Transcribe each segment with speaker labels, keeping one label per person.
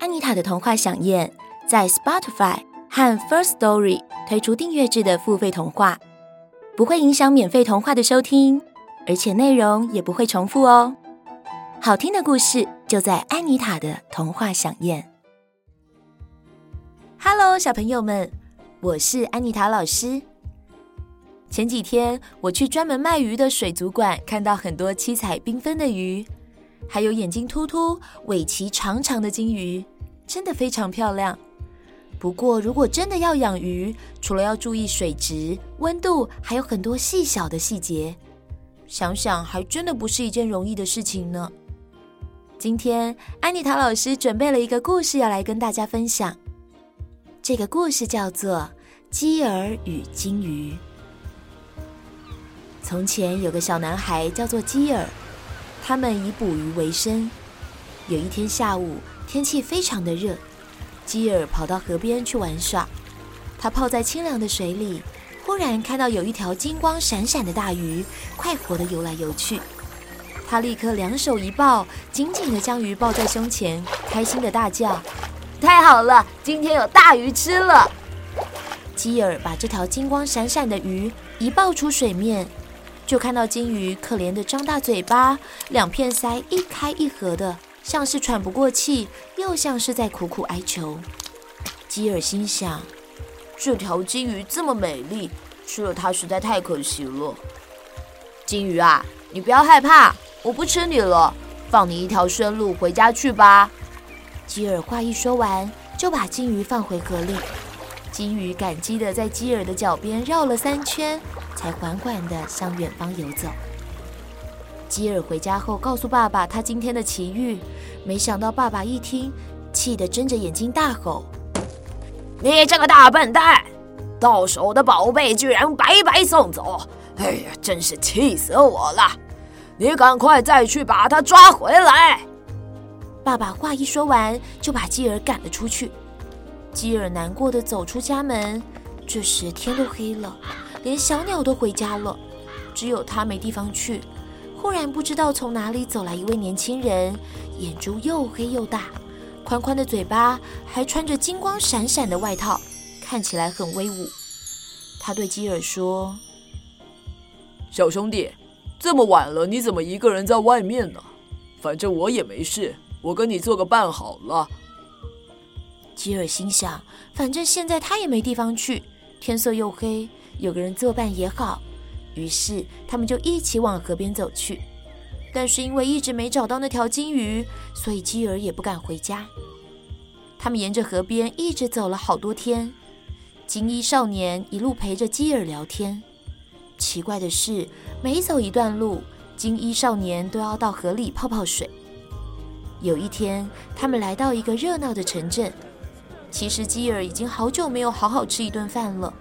Speaker 1: 安妮塔的童话饗宴在 Spotify 和 First Story 推出订阅制的付费童话，不会影响免费童话的收听，而且内容也不会重复哦。好听的故事就在安妮塔的童话饗宴。Hello，小朋友们，我是安妮塔老师。前几天我去专门卖鱼的水族馆，看到很多七彩缤纷的鱼。还有眼睛突突、尾鳍长长的金鱼，真的非常漂亮。不过，如果真的要养鱼，除了要注意水质、温度，还有很多细小的细节，想想还真的不是一件容易的事情呢。今天，安妮塔老师准备了一个故事要来跟大家分享。这个故事叫做《基尔与金鱼》。从前有个小男孩叫做基尔。他们以捕鱼为生。有一天下午，天气非常的热，基尔跑到河边去玩耍。他泡在清凉的水里，忽然看到有一条金光闪闪的大鱼，快活地游来游去。他立刻两手一抱，紧紧地将鱼抱在胸前，开心地大叫：“太好了，今天有大鱼吃了！”基尔把这条金光闪闪的鱼一抱出水面。就看到金鱼可怜的张大嘴巴，两片鳃一开一合的，像是喘不过气，又像是在苦苦哀求。基尔心想：这条金鱼这么美丽，吃了它实在太可惜了。金鱼啊，你不要害怕，我不吃你了，放你一条生路回家去吧。基尔话一说完，就把金鱼放回河里。金鱼感激地在基尔的脚边绕了三圈。才缓缓地向远方游走。基尔回家后告诉爸爸他今天的奇遇，没想到爸爸一听，气得睁着眼睛大吼：“你这个大笨蛋，到手的宝贝居然白白送走！哎呀，真是气死我了！你赶快再去把它抓回来！”爸爸话一说完，就把基尔赶了出去。基尔难过的走出家门，这时天都黑了。连小鸟都回家了，只有他没地方去。忽然，不知道从哪里走来一位年轻人，眼珠又黑又大，宽宽的嘴巴，还穿着金光闪闪的外套，看起来很威武。他对基尔说：“
Speaker 2: 小兄弟，这么晚了，你怎么一个人在外面呢？反正我也没事，我跟你做个伴好了。”
Speaker 1: 基尔心想：反正现在他也没地方去，天色又黑。有个人作伴也好，于是他们就一起往河边走去。但是因为一直没找到那条金鱼，所以基尔也不敢回家。他们沿着河边一直走了好多天，金衣少年一路陪着基尔聊天。奇怪的是，每走一段路，金衣少年都要到河里泡泡水。有一天，他们来到一个热闹的城镇。其实基尔已经好久没有好好吃一顿饭了。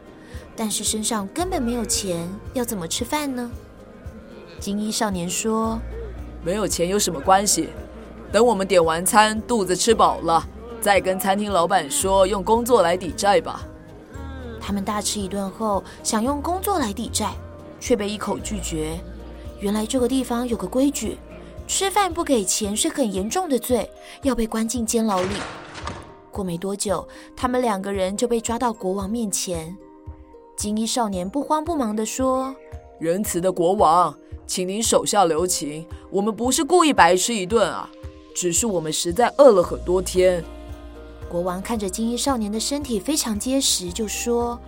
Speaker 1: 但是身上根本没有钱，要怎么吃饭呢？金衣少年说：“
Speaker 2: 没有钱有什么关系？等我们点完餐，肚子吃饱了，再跟餐厅老板说用工作来抵债吧。”
Speaker 1: 他们大吃一顿后，想用工作来抵债，却被一口拒绝。原来这个地方有个规矩，吃饭不给钱是很严重的罪，要被关进监牢里。过没多久，他们两个人就被抓到国王面前。金衣少年不慌不忙地说：“
Speaker 2: 仁慈的国王，请您手下留情，我们不是故意白吃一顿啊，只是我们实在饿了很多天。”
Speaker 1: 国王看着金衣少年的身体非常结实，就说：“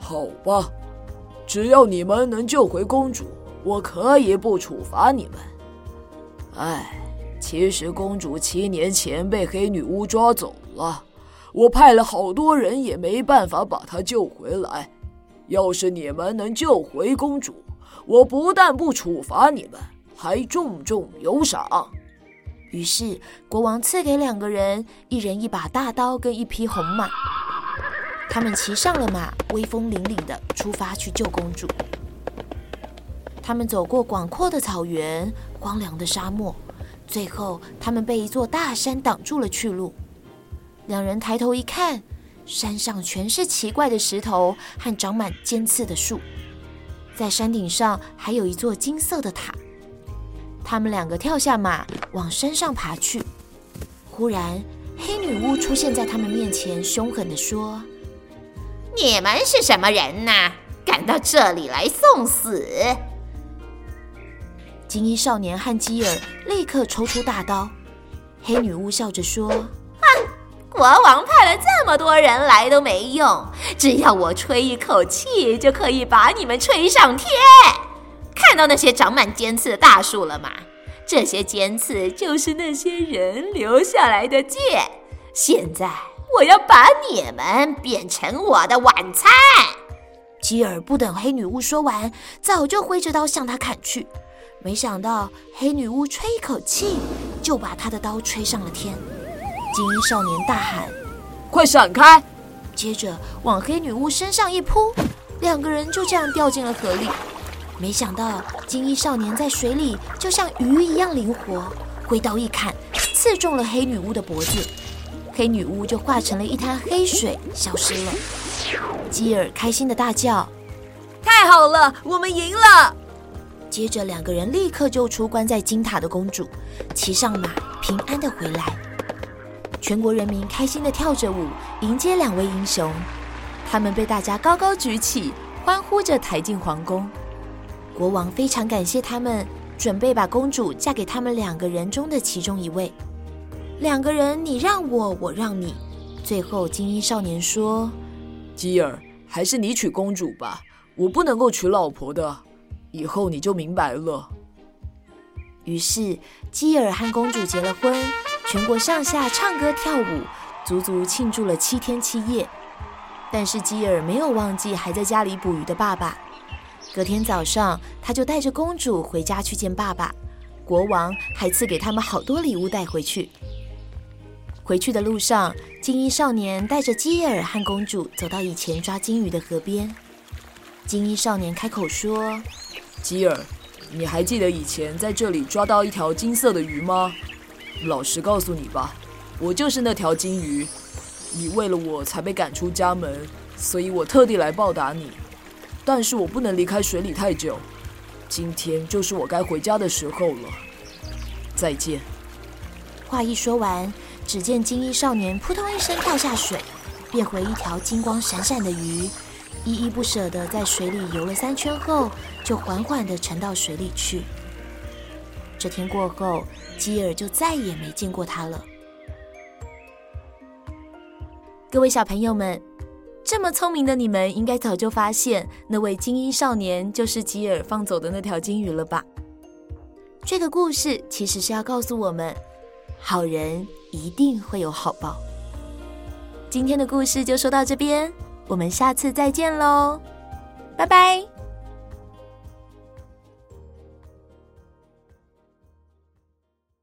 Speaker 2: 好吧，只要你们能救回公主，我可以不处罚你们。哎，其实公主七年前被黑女巫抓走了，我派了好多人也没办法把她救回来。”要是你们能救回公主，我不但不处罚你们，还重重有赏。
Speaker 1: 于是国王赐给两个人一人一把大刀跟一匹红马，他们骑上了马，威风凛凛地出发去救公主。他们走过广阔的草原、荒凉的沙漠，最后他们被一座大山挡住了去路。两人抬头一看。山上全是奇怪的石头和长满尖刺的树，在山顶上还有一座金色的塔。他们两个跳下马，往山上爬去。忽然，黑女巫出现在他们面前，凶狠地说：“
Speaker 3: 你们是什么人呐？敢到这里来送死？”
Speaker 1: 金衣少年和基尔立刻抽出大刀。黑女巫笑着说：“
Speaker 3: 哼，国王派了这么多人来都没用，只要我吹一口气，就可以把你们吹上天。看到那些长满尖刺的大树了吗？这些尖刺就是那些人留下来的剑。现在我要把你们变成我的晚餐。”
Speaker 1: 基尔不等黑女巫说完，早就挥着刀向他砍去。没想到黑女巫吹一口气，就把他的刀吹上了天。金衣少年大喊：“
Speaker 2: 快闪开！”
Speaker 1: 接着往黑女巫身上一扑，两个人就这样掉进了河里。没想到金衣少年在水里就像鱼一样灵活，挥刀一砍，刺中了黑女巫的脖子，黑女巫就化成了一滩黑水，消失了。基尔开心的大叫：“
Speaker 2: 太好了，我们赢了！”
Speaker 1: 接着，两个人立刻救出关在金塔的公主，骑上马，平安的回来。全国人民开心的跳着舞，迎接两位英雄。他们被大家高高举起，欢呼着抬进皇宫。国王非常感谢他们，准备把公主嫁给他们两个人中的其中一位。两个人，你让我，我让你。最后，金衣少年说：“
Speaker 2: 基尔，还是你娶公主吧，我不能够娶老婆的。”以后你就明白了。
Speaker 1: 于是基尔和公主结了婚，全国上下唱歌跳舞，足足庆祝了七天七夜。但是基尔没有忘记还在家里捕鱼的爸爸。隔天早上，他就带着公主回家去见爸爸。国王还赐给他们好多礼物带回去。回去的路上，金衣少年带着基尔和公主走到以前抓金鱼的河边。金衣少年开口说。
Speaker 2: 基尔，你还记得以前在这里抓到一条金色的鱼吗？老实告诉你吧，我就是那条金鱼。你为了我才被赶出家门，所以我特地来报答你。但是我不能离开水里太久，今天就是我该回家的时候了。再见。
Speaker 1: 话一说完，只见金衣少年扑通一声跳下水，变回一条金光闪闪的鱼。依依不舍地在水里游了三圈后，就缓缓地沉到水里去。这天过后，基尔就再也没见过他了。各位小朋友们，这么聪明的你们，应该早就发现那位金衣少年就是基尔放走的那条金鱼了吧？这个故事其实是要告诉我们，好人一定会有好报。今天的故事就说到这边。我们下次再见喽，拜拜。